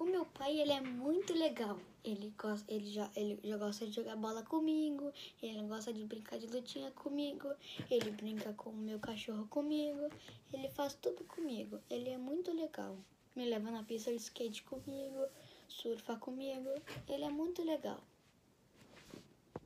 O meu pai, ele é muito legal. Ele gosta, ele já, ele já gosta de jogar bola comigo, ele gosta de brincar de lutinha comigo, ele brinca com o meu cachorro comigo, ele faz tudo comigo. Ele é muito legal. Me leva na pista de skate comigo, surfa comigo. Ele é muito legal.